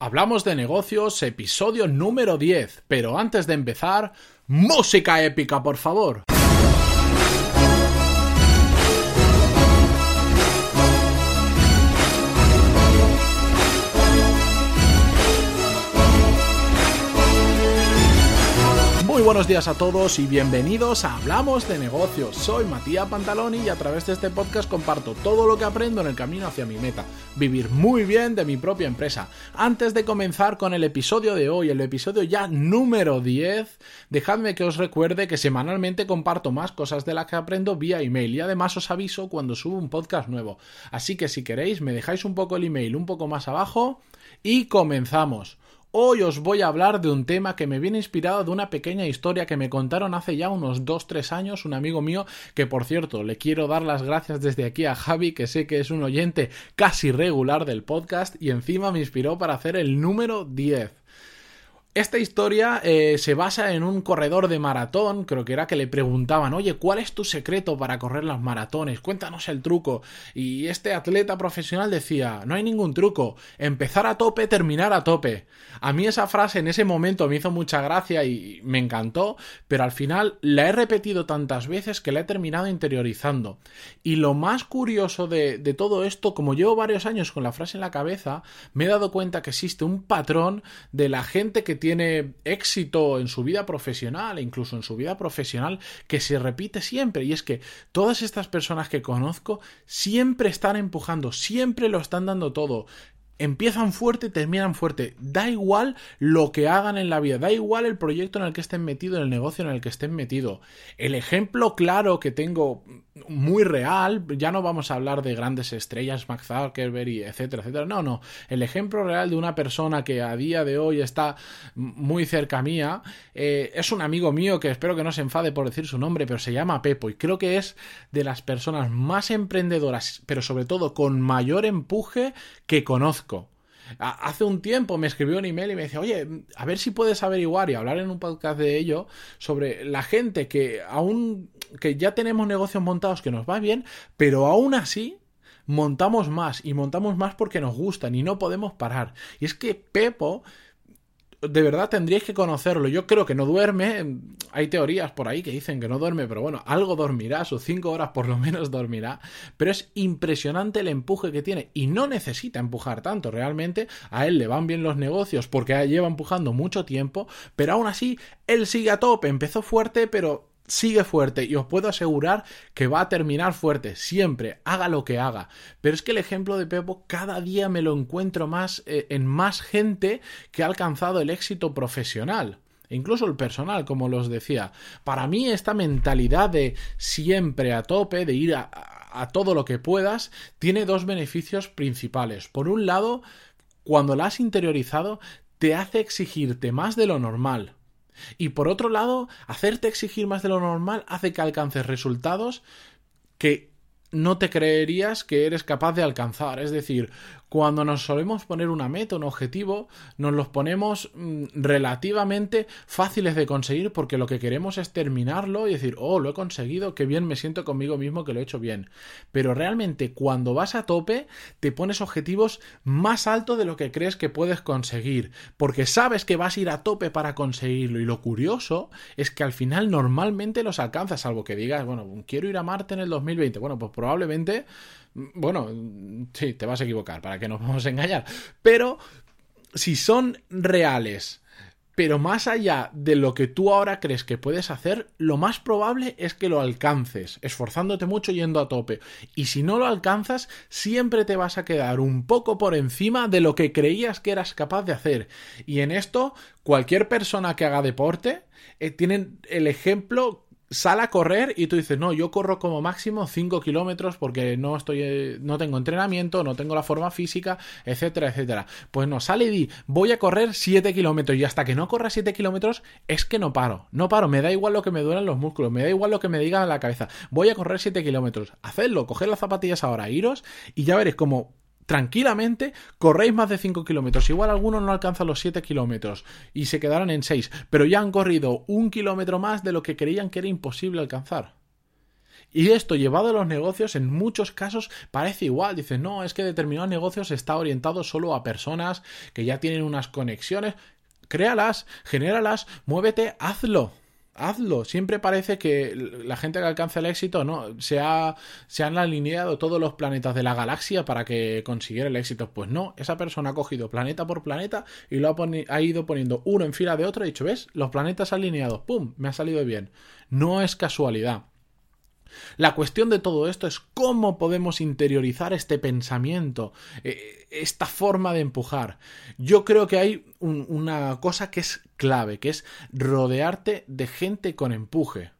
Hablamos de negocios, episodio número 10, pero antes de empezar, música épica, por favor. Buenos días a todos y bienvenidos a Hablamos de negocios. Soy Matías Pantaloni y a través de este podcast comparto todo lo que aprendo en el camino hacia mi meta, vivir muy bien de mi propia empresa. Antes de comenzar con el episodio de hoy, el episodio ya número 10, dejadme que os recuerde que semanalmente comparto más cosas de las que aprendo vía email y además os aviso cuando subo un podcast nuevo. Así que si queréis me dejáis un poco el email un poco más abajo y comenzamos. Hoy os voy a hablar de un tema que me viene inspirado de una pequeña historia que me contaron hace ya unos 2-3 años un amigo mío que por cierto le quiero dar las gracias desde aquí a Javi que sé que es un oyente casi regular del podcast y encima me inspiró para hacer el número 10. Esta historia eh, se basa en un corredor de maratón, creo que era que le preguntaban, oye, ¿cuál es tu secreto para correr las maratones? Cuéntanos el truco. Y este atleta profesional decía, no hay ningún truco, empezar a tope, terminar a tope. A mí esa frase en ese momento me hizo mucha gracia y me encantó, pero al final la he repetido tantas veces que la he terminado interiorizando. Y lo más curioso de, de todo esto, como llevo varios años con la frase en la cabeza, me he dado cuenta que existe un patrón de la gente que tiene éxito en su vida profesional e incluso en su vida profesional que se repite siempre. Y es que todas estas personas que conozco siempre están empujando, siempre lo están dando todo empiezan fuerte terminan fuerte. Da igual lo que hagan en la vida, da igual el proyecto en el que estén metidos, el negocio en el que estén metidos. El ejemplo claro que tengo muy real, ya no vamos a hablar de grandes estrellas, Max Zuckerberg etcétera, etcétera. No, no. El ejemplo real de una persona que a día de hoy está muy cerca mía eh, es un amigo mío que espero que no se enfade por decir su nombre, pero se llama Pepo y creo que es de las personas más emprendedoras, pero sobre todo con mayor empuje que conozco. Hace un tiempo me escribió un email y me decía, oye, a ver si puedes averiguar y hablar en un podcast de ello sobre la gente que aún, que ya tenemos negocios montados que nos va bien, pero aún así montamos más y montamos más porque nos gustan y no podemos parar. Y es que Pepo de verdad tendríais que conocerlo. Yo creo que no duerme. Hay teorías por ahí que dicen que no duerme, pero bueno, algo dormirá, sus cinco horas por lo menos dormirá. Pero es impresionante el empuje que tiene y no necesita empujar tanto. Realmente a él le van bien los negocios porque lleva empujando mucho tiempo, pero aún así él sigue a tope. Empezó fuerte, pero sigue fuerte y os puedo asegurar que va a terminar fuerte, siempre, haga lo que haga. Pero es que el ejemplo de Pepo cada día me lo encuentro más eh, en más gente que ha alcanzado el éxito profesional. E incluso el personal, como los decía. Para mí esta mentalidad de siempre a tope, de ir a, a todo lo que puedas, tiene dos beneficios principales. Por un lado, cuando la has interiorizado, te hace exigirte más de lo normal. Y por otro lado, hacerte exigir más de lo normal hace que alcances resultados que no te creerías que eres capaz de alcanzar. Es decir, cuando nos solemos poner una meta, un objetivo, nos los ponemos mm, relativamente fáciles de conseguir porque lo que queremos es terminarlo y decir, oh, lo he conseguido, qué bien me siento conmigo mismo que lo he hecho bien. Pero realmente cuando vas a tope, te pones objetivos más altos de lo que crees que puedes conseguir, porque sabes que vas a ir a tope para conseguirlo. Y lo curioso es que al final normalmente los alcanzas, salvo que digas, bueno, quiero ir a Marte en el 2020. Bueno, pues probablemente bueno, sí, te vas a equivocar, para que nos vamos a engañar. Pero si son reales, pero más allá de lo que tú ahora crees que puedes hacer, lo más probable es que lo alcances, esforzándote mucho yendo a tope. Y si no lo alcanzas, siempre te vas a quedar un poco por encima de lo que creías que eras capaz de hacer. Y en esto, cualquier persona que haga deporte, eh, tiene el ejemplo sale a correr y tú dices, no, yo corro como máximo 5 kilómetros porque no estoy, eh, no tengo entrenamiento, no tengo la forma física, etcétera, etcétera. Pues no, sale y di, voy a correr 7 kilómetros y hasta que no corra 7 kilómetros es que no paro, no paro, me da igual lo que me duelen los músculos, me da igual lo que me digan en la cabeza, voy a correr 7 kilómetros, hacedlo, coger las zapatillas ahora, iros y ya veréis como tranquilamente corréis más de 5 kilómetros. Igual algunos no alcanzan los 7 kilómetros y se quedarán en 6, pero ya han corrido un kilómetro más de lo que creían que era imposible alcanzar. Y esto llevado a los negocios en muchos casos parece igual. Dices, no, es que determinados negocios está orientado solo a personas que ya tienen unas conexiones. Créalas, genéralas, muévete, hazlo hazlo. Siempre parece que la gente que alcanza el éxito, no, se, se han alineado todos los planetas de la galaxia para que consiguiera el éxito. Pues no, esa persona ha cogido planeta por planeta y lo ha, ha ido poniendo uno en fila de otro y dicho, ¿ves? Los planetas alineados, ¡pum! Me ha salido bien. No es casualidad. La cuestión de todo esto es cómo podemos interiorizar este pensamiento, eh, esta forma de empujar. Yo creo que hay una cosa que es clave, que es rodearte de gente con empuje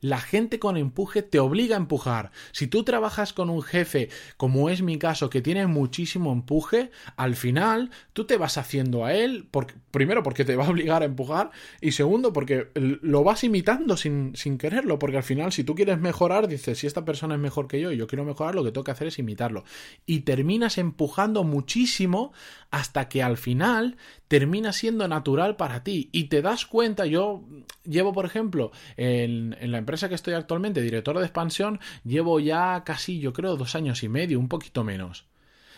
la gente con empuje te obliga a empujar. Si tú trabajas con un jefe, como es mi caso, que tiene muchísimo empuje, al final tú te vas haciendo a él, primero porque te va a obligar a empujar y segundo porque lo vas imitando sin, sin quererlo, porque al final si tú quieres mejorar, dices, si esta persona es mejor que yo y yo quiero mejorar, lo que tengo que hacer es imitarlo. Y terminas empujando muchísimo hasta que al final termina siendo natural para ti y te das cuenta, yo llevo por ejemplo en, en la empresa que estoy actualmente, director de expansión, llevo ya casi, yo creo, dos años y medio, un poquito menos.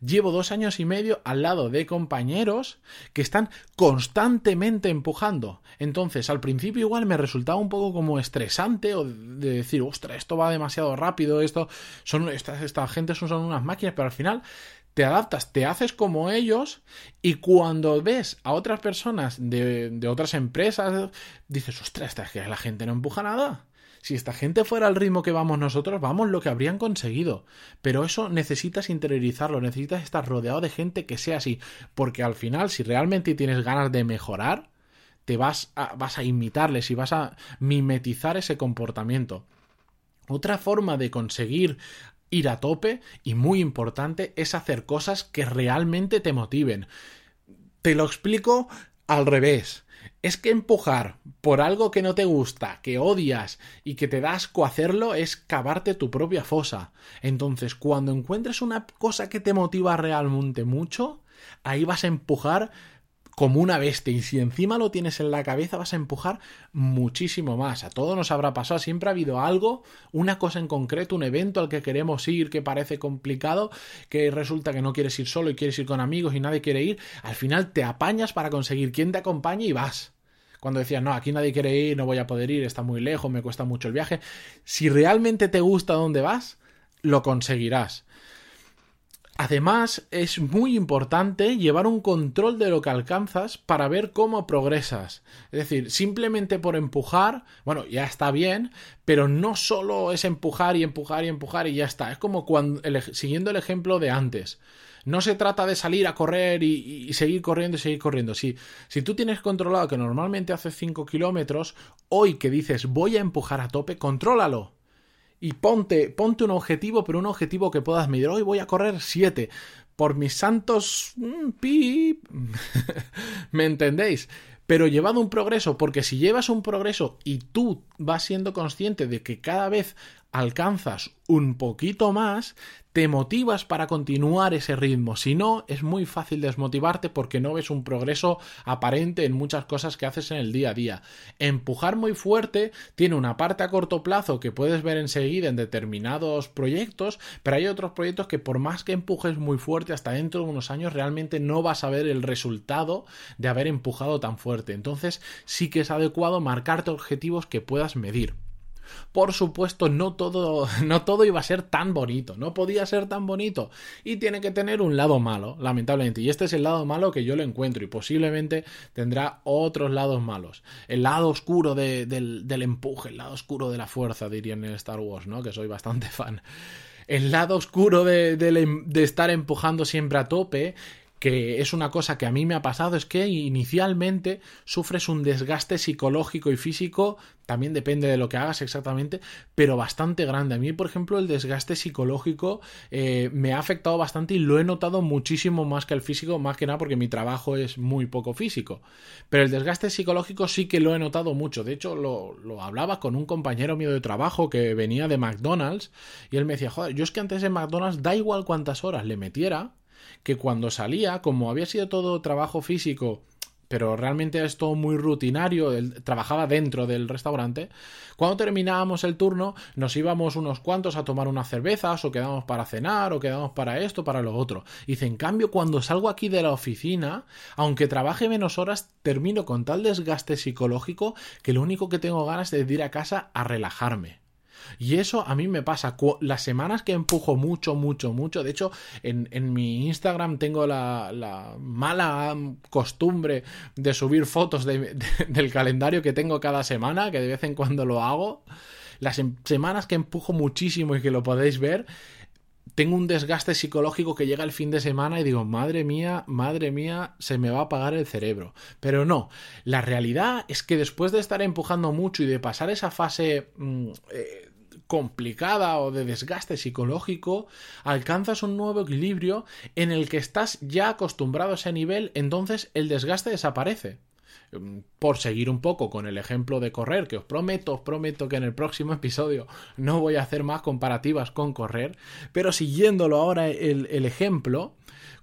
Llevo dos años y medio al lado de compañeros que están constantemente empujando. Entonces, al principio igual me resultaba un poco como estresante o de decir, ostras, esto va demasiado rápido, esto son, esta, esta gente son, unas máquinas, pero al final te adaptas, te haces como ellos y cuando ves a otras personas de, de otras empresas, dices, ostras, es que la gente no empuja nada. Si esta gente fuera al ritmo que vamos nosotros, vamos lo que habrían conseguido. Pero eso necesitas interiorizarlo, necesitas estar rodeado de gente que sea así. Porque al final, si realmente tienes ganas de mejorar, te vas a, vas a imitarles y vas a mimetizar ese comportamiento. Otra forma de conseguir ir a tope, y muy importante, es hacer cosas que realmente te motiven. Te lo explico al revés es que empujar por algo que no te gusta, que odias y que te da asco hacerlo es cavarte tu propia fosa. Entonces, cuando encuentres una cosa que te motiva realmente mucho, ahí vas a empujar como una bestia y si encima lo tienes en la cabeza vas a empujar muchísimo más. A todos nos habrá pasado, siempre ha habido algo, una cosa en concreto, un evento al que queremos ir que parece complicado, que resulta que no quieres ir solo y quieres ir con amigos y nadie quiere ir, al final te apañas para conseguir quien te acompañe y vas. Cuando decías, no, aquí nadie quiere ir, no voy a poder ir, está muy lejos, me cuesta mucho el viaje. Si realmente te gusta dónde vas, lo conseguirás. Además, es muy importante llevar un control de lo que alcanzas para ver cómo progresas. Es decir, simplemente por empujar, bueno, ya está bien, pero no solo es empujar y empujar y empujar y ya está. Es como cuando, siguiendo el ejemplo de antes. No se trata de salir a correr y, seguir corriendo y seguir corriendo. Si, si tú tienes controlado que normalmente haces 5 kilómetros, hoy que dices voy a empujar a tope, contrólalo y ponte, ponte un objetivo, pero un objetivo que puedas medir. Hoy voy a correr 7. Por mis santos... Mm, pip. ¿Me entendéis? Pero llevado un progreso, porque si llevas un progreso y tú vas siendo consciente de que cada vez alcanzas un poquito más, te motivas para continuar ese ritmo. Si no, es muy fácil desmotivarte porque no ves un progreso aparente en muchas cosas que haces en el día a día. Empujar muy fuerte tiene una parte a corto plazo que puedes ver enseguida en determinados proyectos, pero hay otros proyectos que por más que empujes muy fuerte hasta dentro de unos años realmente no vas a ver el resultado de haber empujado tan fuerte. Entonces sí que es adecuado marcarte objetivos que puedas medir. Por supuesto, no todo, no todo iba a ser tan bonito, no podía ser tan bonito. Y tiene que tener un lado malo, lamentablemente. Y este es el lado malo que yo lo encuentro y posiblemente tendrá otros lados malos. El lado oscuro del, empuje, el lado oscuro de la fuerza, dirían en Star Wars, ¿no? Que soy bastante fan. El lado oscuro de, de estar empujando siempre a tope que es una cosa que a mí me ha pasado, es que inicialmente sufres un desgaste psicológico y físico, también depende de lo que hagas exactamente, pero bastante grande. A mí, por ejemplo, el desgaste psicológico eh, me ha afectado bastante y lo he notado muchísimo más que el físico, más que nada porque mi trabajo es muy poco físico. Pero el desgaste psicológico sí que lo he notado mucho. De hecho, lo, lo hablaba con un compañero mío de trabajo que venía de McDonald's y él me decía, joder, yo es que antes en McDonald's da igual cuántas horas le metiera, que cuando salía, como había sido todo trabajo físico, pero realmente es todo muy rutinario, trabajaba dentro del restaurante, cuando terminábamos el turno nos íbamos unos cuantos a tomar unas cervezas o quedamos para cenar o quedamos para esto, para lo otro. Dice, en cambio, cuando salgo aquí de la oficina, aunque trabaje menos horas, termino con tal desgaste psicológico que lo único que tengo ganas es de ir a casa a relajarme. Y eso a mí me pasa. Las semanas que empujo mucho, mucho, mucho. De hecho, en, mi Instagram tengo la, mala costumbre de subir fotos del calendario que tengo cada semana, que de vez en cuando lo hago. Las em, semanas que empujo muchísimo y que lo podéis ver, tengo un desgaste psicológico que llega el fin de semana y digo, madre mía, madre mía, se me va a apagar el cerebro. Pero no, la realidad es que después de estar empujando mucho y de pasar esa fase mm, eh, complicada o de desgaste psicológico, alcanzas un nuevo equilibrio en el que estás ya acostumbrado a ese nivel, entonces el desgaste desaparece. Mm, por seguir un poco con el ejemplo de correr, que os prometo, os prometo que en el próximo episodio no voy a hacer más comparativas con correr, pero siguiéndolo ahora el, el ejemplo,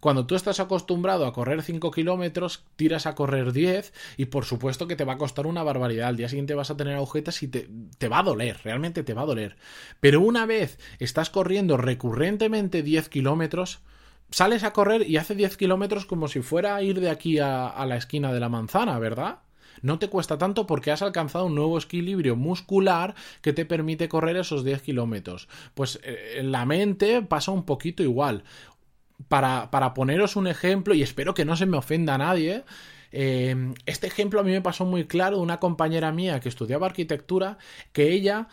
cuando tú estás acostumbrado a correr 5 kilómetros, tiras a correr 10 y por supuesto que te va a costar una barbaridad. Al día siguiente vas a tener agujetas y te, te va a doler, realmente te va a doler. Pero una vez estás corriendo recurrentemente 10 kilómetros, sales a correr y hace 10 kilómetros como si fuera a ir de aquí a, la esquina de la manzana, ¿verdad? no te cuesta tanto porque has alcanzado un nuevo equilibrio muscular que te permite correr esos 10 kilómetros. Pues eh, la mente pasa un poquito igual para, para poneros un ejemplo, y espero que no se me ofenda a nadie, eh, este ejemplo a mí me pasó muy claro de una compañera mía que estudiaba arquitectura, que ella,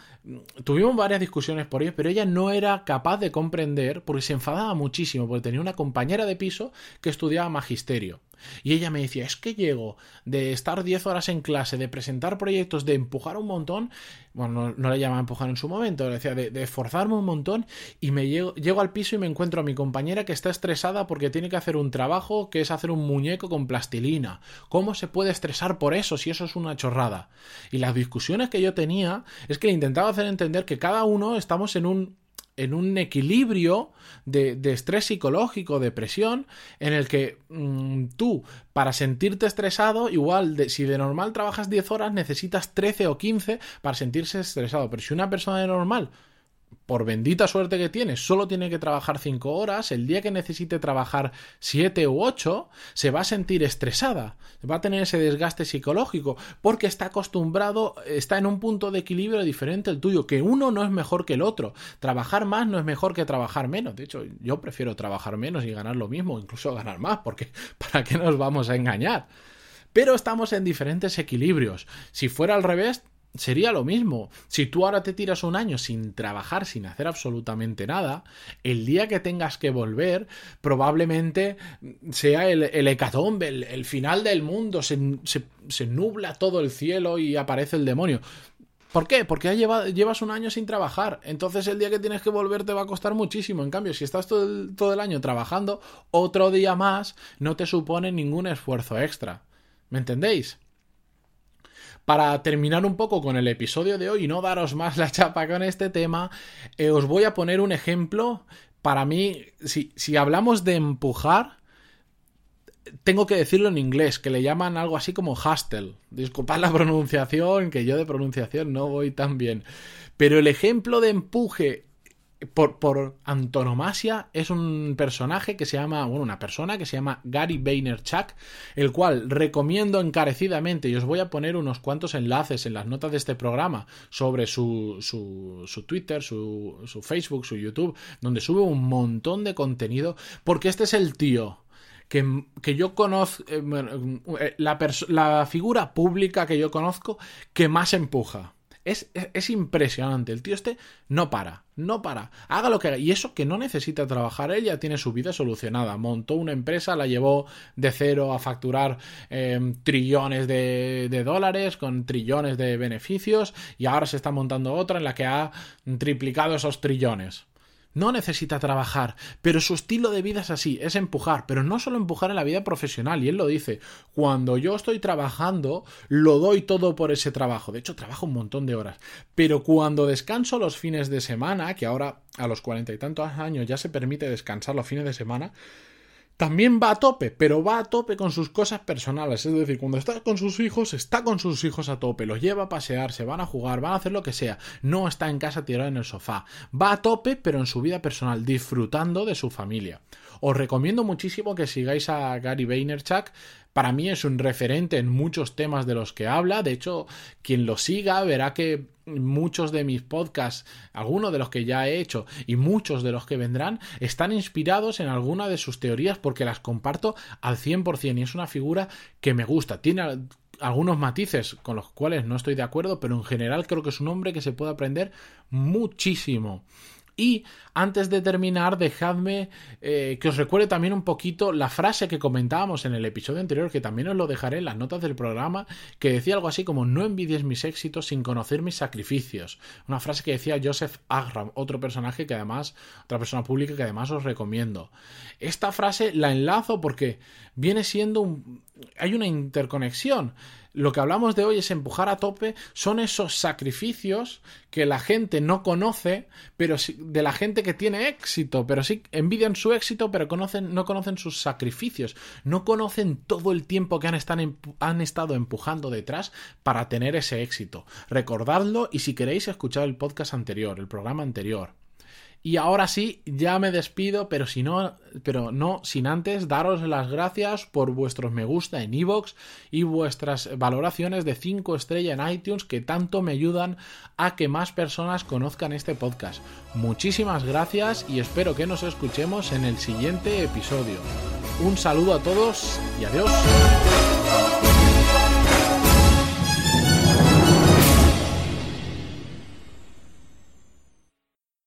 tuvimos varias discusiones por ello, pero ella no era capaz de comprender, porque se enfadaba muchísimo, porque tenía una compañera de piso que estudiaba magisterio. Y ella me decía, es que llego de estar 10 horas en clase, de presentar proyectos, de empujar un montón, bueno, no, le llamaba empujar en su momento, le decía de, esforzarme un montón y me llego, llego al piso y me encuentro a mi compañera que está estresada porque tiene que hacer un trabajo que es hacer un muñeco con plastilina. ¿Cómo se puede estresar por eso si eso es una chorrada? Y las discusiones que yo tenía es que le intentaba hacer entender que cada uno estamos en un en un equilibrio de, estrés psicológico, de presión, en el que mm, tú, para sentirte estresado, igual de, si de normal trabajas 10 horas, necesitas 13 o 15 para sentirse estresado. Pero si una persona de normal por bendita suerte que tiene, solo tiene que trabajar 5 horas, el día que necesite trabajar 7 u 8, se va a sentir estresada, va a tener ese desgaste psicológico, porque está acostumbrado, está en un punto de equilibrio diferente al tuyo, que uno no es mejor que el otro. Trabajar más no es mejor que trabajar menos. De hecho, yo prefiero trabajar menos y ganar lo mismo, incluso ganar más, porque ¿para qué nos vamos a engañar? Pero estamos en diferentes equilibrios. Si fuera al revés, sería lo mismo. Si tú ahora te tiras un año sin trabajar, sin hacer absolutamente nada, el día que tengas que volver, probablemente sea el, hecatombe, el, final del mundo, se, nubla todo el cielo y aparece el demonio. ¿Por qué? Porque llevas un año sin trabajar. Entonces el día que tienes que volver te va a costar muchísimo. En cambio, si estás todo todo el año trabajando, otro día más no te supone ningún esfuerzo extra. ¿Me entendéis? Para terminar un poco con el episodio de hoy y no daros más la chapa con este tema, eh, os voy a poner un ejemplo. Para mí, si, si hablamos de empujar, tengo que decirlo en inglés, que le llaman algo así como hustle. Disculpad la pronunciación, que yo de pronunciación no voy tan bien. Pero el ejemplo de empuje por, por, antonomasia es un personaje que se llama, bueno, una persona que se llama Gary Vaynerchuk, el cual recomiendo encarecidamente y os voy a poner unos cuantos enlaces en las notas de este programa sobre su, su, su Twitter, su, su Facebook, su YouTube, donde sube un montón de contenido, porque este es el tío. Que, que, yo conozco, eh, eh, la, la, figura pública que yo conozco que más empuja. Es, es, impresionante. El tío este no para, no para. Haga lo que haga. Y eso que no necesita trabajar, él ya tiene su vida solucionada. Montó una empresa, la llevó de cero a facturar eh, trillones de, dólares con trillones de beneficios y ahora se está montando otra en la que ha triplicado esos trillones. No necesita trabajar, pero su estilo de vida es así, es empujar, pero no solo empujar en la vida profesional, y él lo dice, cuando yo estoy trabajando, lo doy todo por ese trabajo, de hecho trabajo un montón de horas, pero cuando descanso los fines de semana, que ahora a los cuarenta y tantos años ya se permite descansar los fines de semana, también va a tope, pero va a tope con sus cosas personales. Es decir, cuando está con sus hijos, está con sus hijos a tope, los lleva a pasear, se van a jugar, van a hacer lo que sea. No está en casa tirado en el sofá. Va a tope, pero en su vida personal, disfrutando de su familia. Os recomiendo muchísimo que sigáis a Gary Vaynerchuk. Para mí es un referente en muchos temas de los que habla. De hecho, quien lo siga verá que muchos de mis podcasts, algunos de los que ya he hecho y muchos de los que vendrán, están inspirados en alguna de sus teorías porque las comparto al 100% y es una figura que me gusta. Tiene algunos matices con los cuales no estoy de acuerdo, pero en general creo que es un hombre que se puede aprender muchísimo. Y antes de terminar, dejadme eh, que os recuerde también un poquito la frase que comentábamos en el episodio anterior, que también os lo dejaré en las notas del programa, que decía algo así como no envidies mis éxitos sin conocer mis sacrificios. Una frase que decía Joseph Agram, otro personaje que además, otra persona pública que además os recomiendo. Esta frase la enlazo porque viene siendo un... hay una interconexión lo que hablamos de hoy es empujar a tope, son esos sacrificios que la gente no conoce, pero de la gente que tiene éxito, pero sí envidian su éxito, pero conocen, no conocen sus sacrificios, no conocen todo el tiempo que han, han estado empujando detrás para tener ese éxito. Recordadlo y si queréis escuchar el podcast anterior, el programa anterior. Y ahora sí, ya me despido, pero si no, pero no sin antes daros las gracias por vuestros me gusta en iVoox y vuestras valoraciones de 5 estrellas en iTunes que tanto me ayudan a que más personas conozcan este podcast. Muchísimas gracias y espero que nos escuchemos en el siguiente episodio. Un saludo a todos y adiós.